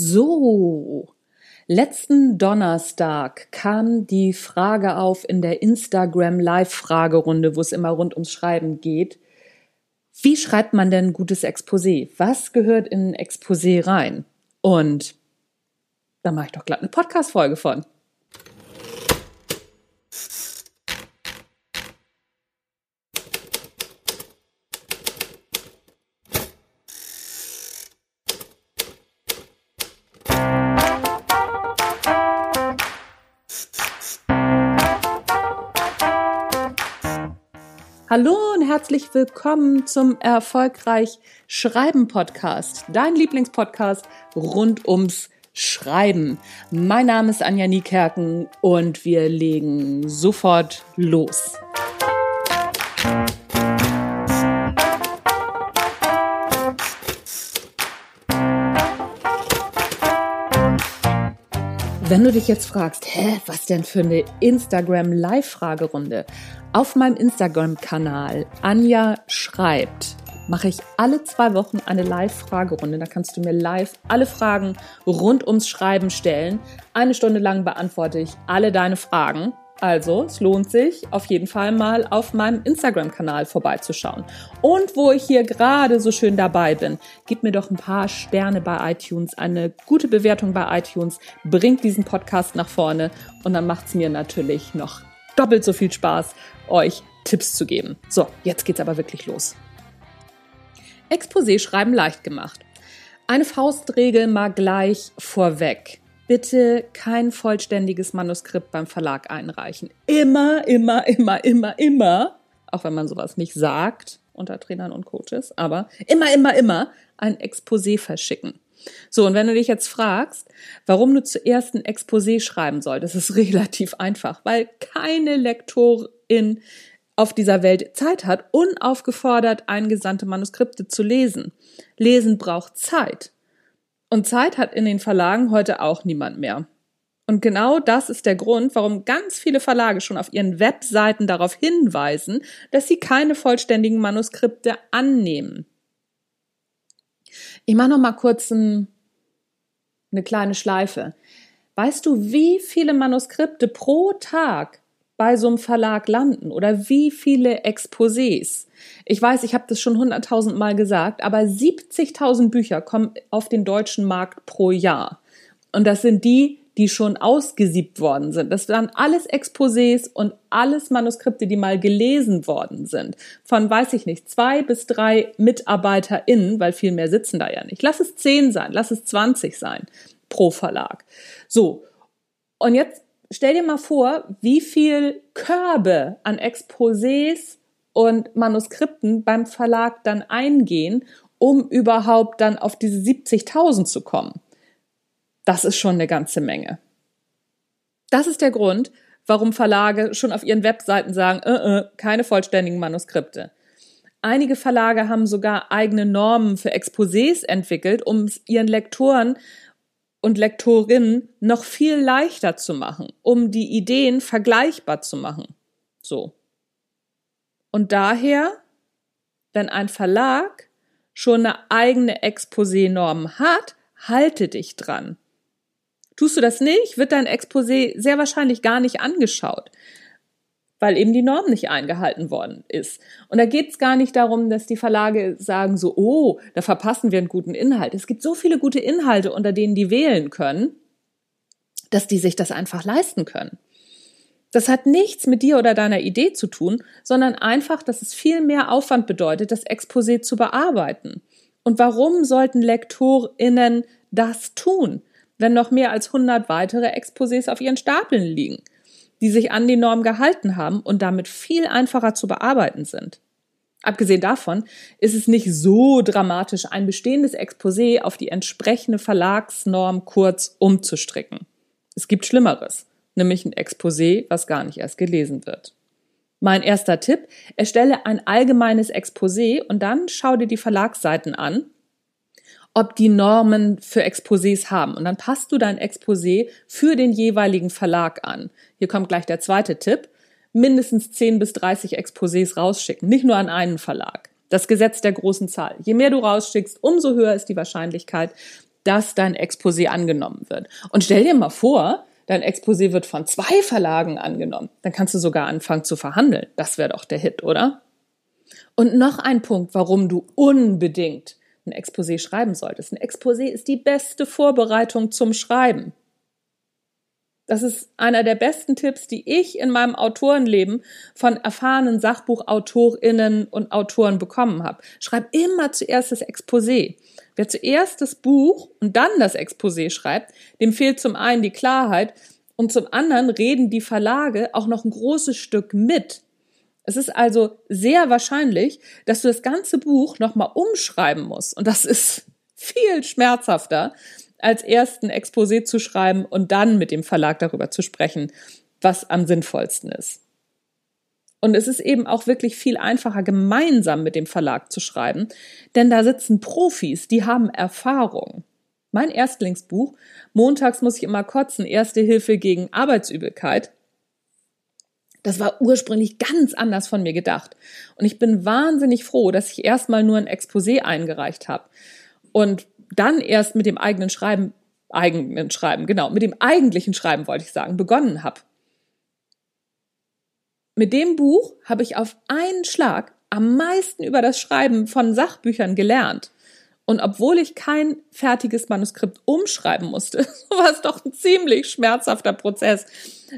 So, letzten Donnerstag kam die Frage auf in der Instagram Live-Fragerunde, wo es immer rund ums Schreiben geht. Wie schreibt man denn ein gutes Exposé? Was gehört in ein Exposé rein? Und da mache ich doch glatt eine Podcast-Folge von. Hallo und herzlich willkommen zum Erfolgreich Schreiben Podcast, dein Lieblingspodcast rund ums Schreiben. Mein Name ist Anja Niekerken und wir legen sofort los. Wenn du dich jetzt fragst, hä, was denn für eine Instagram Live-Fragerunde? Auf meinem Instagram-Kanal Anja schreibt, mache ich alle zwei Wochen eine Live-Fragerunde. Da kannst du mir live alle Fragen rund ums Schreiben stellen. Eine Stunde lang beantworte ich alle deine Fragen. Also, es lohnt sich auf jeden Fall mal auf meinem Instagram-Kanal vorbeizuschauen. Und wo ich hier gerade so schön dabei bin, gib mir doch ein paar Sterne bei iTunes, eine gute Bewertung bei iTunes, bringt diesen Podcast nach vorne und dann macht es mir natürlich noch doppelt so viel Spaß, euch Tipps zu geben. So, jetzt geht's aber wirklich los. Exposé schreiben leicht gemacht. Eine Faustregel mal gleich vorweg bitte kein vollständiges Manuskript beim Verlag einreichen. Immer, immer, immer, immer, immer, auch wenn man sowas nicht sagt unter Trainern und Coaches, aber immer, immer, immer ein Exposé verschicken. So, und wenn du dich jetzt fragst, warum du zuerst ein Exposé schreiben solltest, ist relativ einfach, weil keine Lektorin auf dieser Welt Zeit hat, unaufgefordert eingesandte Manuskripte zu lesen. Lesen braucht Zeit. Und Zeit hat in den Verlagen heute auch niemand mehr. Und genau das ist der Grund, warum ganz viele Verlage schon auf ihren Webseiten darauf hinweisen, dass sie keine vollständigen Manuskripte annehmen. Ich mache noch mal kurz ein, eine kleine Schleife. Weißt du, wie viele Manuskripte pro Tag bei so einem Verlag landen oder wie viele Exposés? Ich weiß, ich habe das schon hunderttausend Mal gesagt, aber 70.000 Bücher kommen auf den deutschen Markt pro Jahr. Und das sind die, die schon ausgesiebt worden sind. Das waren alles Exposés und alles Manuskripte, die mal gelesen worden sind. Von, weiß ich nicht, zwei bis drei MitarbeiterInnen, weil viel mehr sitzen da ja nicht. Lass es zehn sein, lass es zwanzig sein pro Verlag. So. Und jetzt stell dir mal vor, wie viel Körbe an Exposés und Manuskripten beim Verlag dann eingehen, um überhaupt dann auf diese 70.000 zu kommen. Das ist schon eine ganze Menge. Das ist der Grund, warum Verlage schon auf ihren Webseiten sagen, äh, äh, keine vollständigen Manuskripte. Einige Verlage haben sogar eigene Normen für Exposés entwickelt, um es ihren Lektoren und Lektorinnen noch viel leichter zu machen, um die Ideen vergleichbar zu machen. So. Und daher, wenn ein Verlag schon eine eigene Exposé-Norm hat, halte dich dran. Tust du das nicht, wird dein Exposé sehr wahrscheinlich gar nicht angeschaut, weil eben die Norm nicht eingehalten worden ist. Und da geht es gar nicht darum, dass die Verlage sagen so, oh, da verpassen wir einen guten Inhalt. Es gibt so viele gute Inhalte, unter denen die wählen können, dass die sich das einfach leisten können. Das hat nichts mit dir oder deiner Idee zu tun, sondern einfach, dass es viel mehr Aufwand bedeutet, das Exposé zu bearbeiten. Und warum sollten LektorInnen das tun, wenn noch mehr als 100 weitere Exposés auf ihren Stapeln liegen, die sich an die Norm gehalten haben und damit viel einfacher zu bearbeiten sind? Abgesehen davon ist es nicht so dramatisch, ein bestehendes Exposé auf die entsprechende Verlagsnorm kurz umzustricken. Es gibt Schlimmeres nämlich ein Exposé, was gar nicht erst gelesen wird. Mein erster Tipp, erstelle ein allgemeines Exposé und dann schau dir die Verlagsseiten an, ob die Normen für Exposés haben. Und dann passt du dein Exposé für den jeweiligen Verlag an. Hier kommt gleich der zweite Tipp. Mindestens 10 bis 30 Exposés rausschicken, nicht nur an einen Verlag. Das Gesetz der großen Zahl. Je mehr du rausschickst, umso höher ist die Wahrscheinlichkeit, dass dein Exposé angenommen wird. Und stell dir mal vor, dein Exposé wird von zwei Verlagen angenommen. Dann kannst du sogar anfangen zu verhandeln. Das wäre doch der Hit, oder? Und noch ein Punkt, warum du unbedingt ein Exposé schreiben solltest. Ein Exposé ist die beste Vorbereitung zum Schreiben. Das ist einer der besten Tipps, die ich in meinem Autorenleben von erfahrenen Sachbuchautorinnen und Autoren bekommen habe. Schreib immer zuerst das Exposé. Wer zuerst das Buch und dann das Exposé schreibt, dem fehlt zum einen die Klarheit und zum anderen reden die Verlage auch noch ein großes Stück mit. Es ist also sehr wahrscheinlich, dass du das ganze Buch nochmal umschreiben musst. Und das ist viel schmerzhafter, als erst ein Exposé zu schreiben und dann mit dem Verlag darüber zu sprechen, was am sinnvollsten ist. Und es ist eben auch wirklich viel einfacher, gemeinsam mit dem Verlag zu schreiben, denn da sitzen Profis, die haben Erfahrung. Mein Erstlingsbuch, Montags muss ich immer kotzen, Erste Hilfe gegen Arbeitsübelkeit, das war ursprünglich ganz anders von mir gedacht. Und ich bin wahnsinnig froh, dass ich erstmal nur ein Exposé eingereicht habe und dann erst mit dem eigenen Schreiben, eigenen Schreiben, genau, mit dem eigentlichen Schreiben wollte ich sagen, begonnen habe. Mit dem Buch habe ich auf einen Schlag am meisten über das Schreiben von Sachbüchern gelernt. Und obwohl ich kein fertiges Manuskript umschreiben musste, war es doch ein ziemlich schmerzhafter Prozess,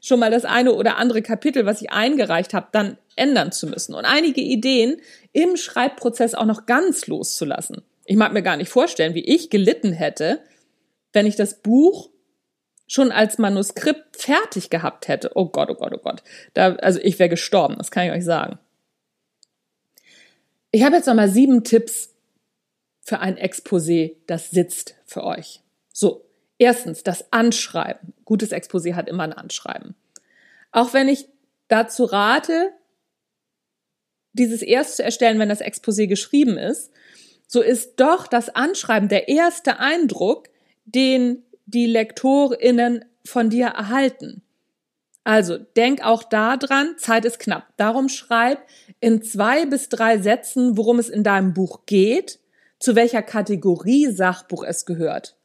schon mal das eine oder andere Kapitel, was ich eingereicht habe, dann ändern zu müssen und einige Ideen im Schreibprozess auch noch ganz loszulassen. Ich mag mir gar nicht vorstellen, wie ich gelitten hätte, wenn ich das Buch schon als Manuskript fertig gehabt hätte. Oh Gott, oh Gott, oh Gott. Da, also ich wäre gestorben, das kann ich euch sagen. Ich habe jetzt nochmal sieben Tipps für ein Exposé, das sitzt für euch. So, erstens das Anschreiben. Gutes Exposé hat immer ein Anschreiben. Auch wenn ich dazu rate, dieses erst zu erstellen, wenn das Exposé geschrieben ist, so ist doch das Anschreiben der erste Eindruck, den die LektorInnen von dir erhalten. Also denk auch da dran, Zeit ist knapp. Darum schreib in zwei bis drei Sätzen, worum es in deinem Buch geht, zu welcher Kategorie Sachbuch es gehört.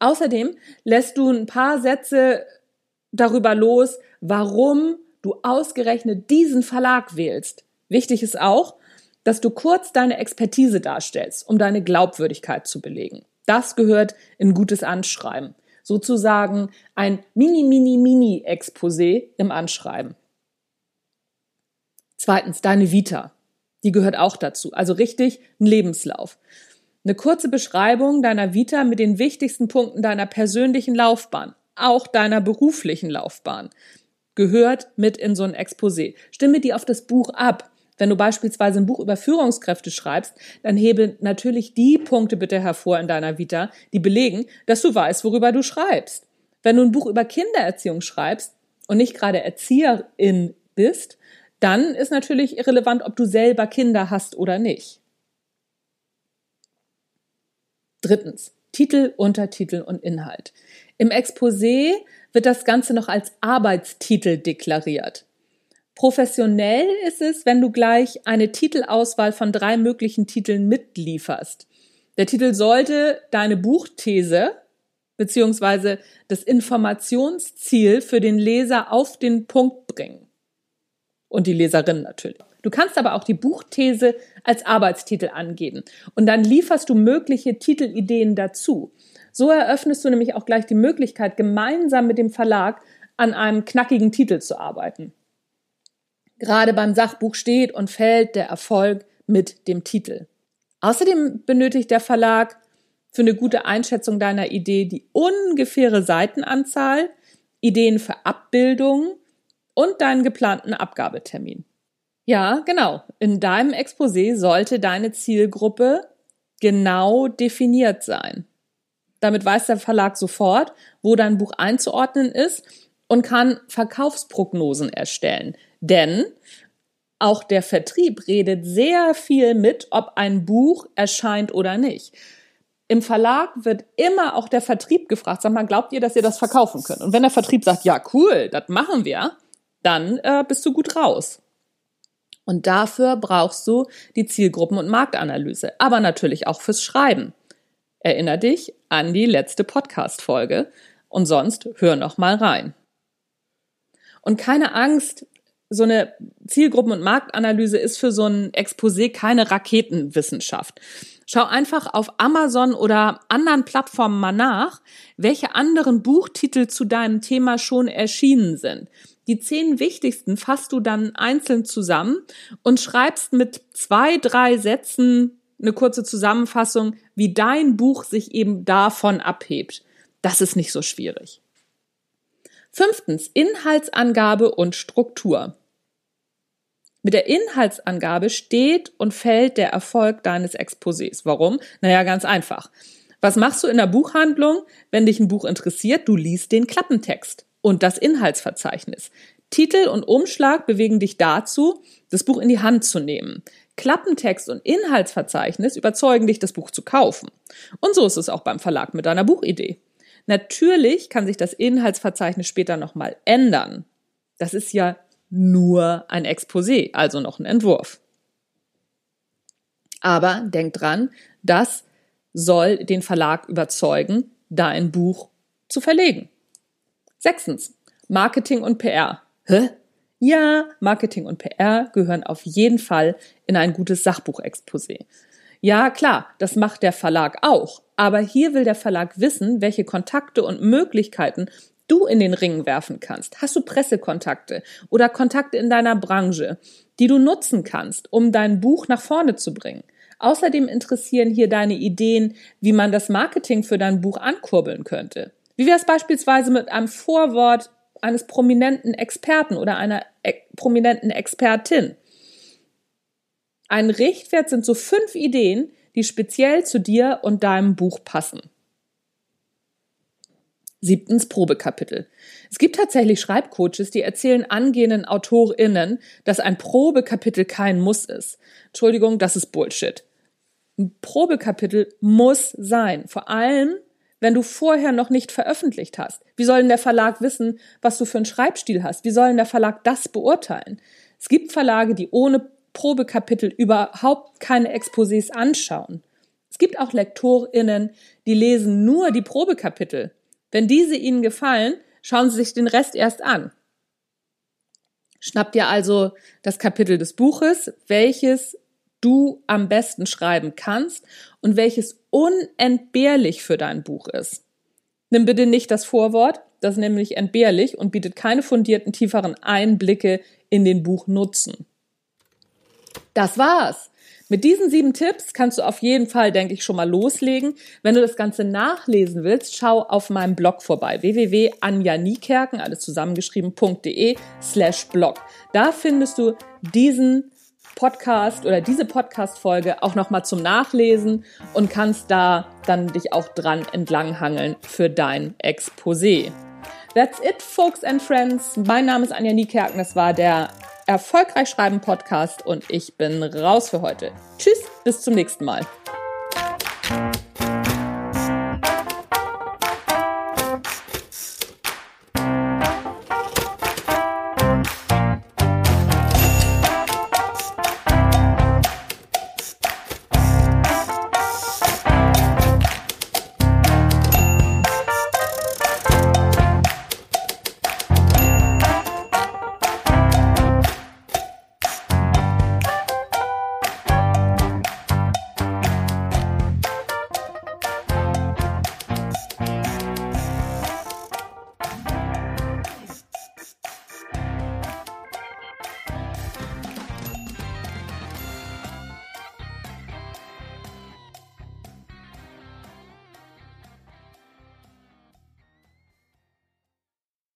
Außerdem lässt du ein paar Sätze darüber los, warum du ausgerechnet diesen Verlag wählst. Wichtig ist auch, dass du kurz deine Expertise darstellst, um deine Glaubwürdigkeit zu belegen. Das gehört in gutes Anschreiben. Sozusagen ein mini, mini, mini Exposé im Anschreiben. Zweitens, deine Vita. Die gehört auch dazu. Also richtig ein Lebenslauf. Eine kurze Beschreibung deiner Vita mit den wichtigsten Punkten deiner persönlichen Laufbahn, auch deiner beruflichen Laufbahn, gehört mit in so ein Exposé. Stimme die auf das Buch ab. Wenn du beispielsweise ein Buch über Führungskräfte schreibst, dann hebe natürlich die Punkte bitte hervor in deiner Vita, die belegen, dass du weißt, worüber du schreibst. Wenn du ein Buch über Kindererziehung schreibst und nicht gerade Erzieherin bist, dann ist natürlich irrelevant, ob du selber Kinder hast oder nicht. Drittens. Titel, Untertitel und Inhalt. Im Exposé wird das Ganze noch als Arbeitstitel deklariert. Professionell ist es, wenn du gleich eine Titelauswahl von drei möglichen Titeln mitlieferst. Der Titel sollte deine Buchthese beziehungsweise das Informationsziel für den Leser auf den Punkt bringen. Und die Leserin natürlich. Du kannst aber auch die Buchthese als Arbeitstitel angeben und dann lieferst du mögliche Titelideen dazu. So eröffnest du nämlich auch gleich die Möglichkeit, gemeinsam mit dem Verlag an einem knackigen Titel zu arbeiten. Gerade beim Sachbuch steht und fällt der Erfolg mit dem Titel. Außerdem benötigt der Verlag für eine gute Einschätzung deiner Idee die ungefähre Seitenanzahl, Ideen für Abbildungen und deinen geplanten Abgabetermin. Ja, genau. In deinem Exposé sollte deine Zielgruppe genau definiert sein. Damit weiß der Verlag sofort, wo dein Buch einzuordnen ist und kann Verkaufsprognosen erstellen. Denn auch der Vertrieb redet sehr viel mit, ob ein Buch erscheint oder nicht. Im Verlag wird immer auch der Vertrieb gefragt, sag mal, glaubt ihr, dass ihr das verkaufen könnt? Und wenn der Vertrieb sagt, ja, cool, das machen wir, dann äh, bist du gut raus. Und dafür brauchst du die Zielgruppen- und Marktanalyse, aber natürlich auch fürs Schreiben. Erinner dich an die letzte Podcast-Folge und sonst hör noch mal rein. Und keine Angst, so eine Zielgruppen- und Marktanalyse ist für so ein Exposé keine Raketenwissenschaft. Schau einfach auf Amazon oder anderen Plattformen mal nach, welche anderen Buchtitel zu deinem Thema schon erschienen sind. Die zehn wichtigsten fasst du dann einzeln zusammen und schreibst mit zwei, drei Sätzen eine kurze Zusammenfassung, wie dein Buch sich eben davon abhebt. Das ist nicht so schwierig. Fünftens, Inhaltsangabe und Struktur. Mit der Inhaltsangabe steht und fällt der Erfolg deines Exposés. Warum? Naja, ganz einfach. Was machst du in der Buchhandlung, wenn dich ein Buch interessiert? Du liest den Klappentext und das Inhaltsverzeichnis. Titel und Umschlag bewegen dich dazu, das Buch in die Hand zu nehmen. Klappentext und Inhaltsverzeichnis überzeugen dich, das Buch zu kaufen. Und so ist es auch beim Verlag mit deiner Buchidee. Natürlich kann sich das Inhaltsverzeichnis später nochmal ändern. Das ist ja nur ein Exposé, also noch ein Entwurf. Aber denk dran, das soll den Verlag überzeugen, dein Buch zu verlegen. Sechstens, Marketing und PR. Hä? Ja, Marketing und PR gehören auf jeden Fall in ein gutes Sachbuchexposé. Ja, klar, das macht der Verlag auch. Aber hier will der Verlag wissen, welche Kontakte und Möglichkeiten du in den Ring werfen kannst. Hast du Pressekontakte oder Kontakte in deiner Branche, die du nutzen kannst, um dein Buch nach vorne zu bringen? Außerdem interessieren hier deine Ideen, wie man das Marketing für dein Buch ankurbeln könnte. Wie wäre es beispielsweise mit einem Vorwort eines prominenten Experten oder einer e prominenten Expertin? Ein Richtwert sind so fünf Ideen, die speziell zu dir und deinem Buch passen. Siebtens Probekapitel. Es gibt tatsächlich Schreibcoaches, die erzählen angehenden AutorInnen, dass ein Probekapitel kein Muss ist. Entschuldigung, das ist Bullshit. Ein Probekapitel muss sein. Vor allem, wenn du vorher noch nicht veröffentlicht hast. Wie soll denn der Verlag wissen, was du für einen Schreibstil hast? Wie soll denn der Verlag das beurteilen? Es gibt Verlage, die ohne Probekapitel überhaupt keine Exposés anschauen. Es gibt auch LektorInnen, die lesen nur die Probekapitel wenn diese Ihnen gefallen, schauen Sie sich den Rest erst an. Schnapp dir also das Kapitel des Buches, welches du am besten schreiben kannst und welches unentbehrlich für dein Buch ist. Nimm bitte nicht das Vorwort, das ist nämlich entbehrlich und bietet keine fundierten tieferen Einblicke in den Buchnutzen. Das war's. Mit diesen sieben Tipps kannst du auf jeden Fall, denke ich, schon mal loslegen. Wenn du das Ganze nachlesen willst, schau auf meinem Blog vorbei. www.anjaniekerken, alles zusammengeschrieben.de slash blog. Da findest du diesen Podcast oder diese Podcast-Folge auch nochmal zum Nachlesen und kannst da dann dich auch dran entlanghangeln für dein Exposé. That's it, folks and friends. Mein Name ist Anja Niekerken. Das war der Erfolgreich Schreiben Podcast und ich bin raus für heute. Tschüss, bis zum nächsten Mal.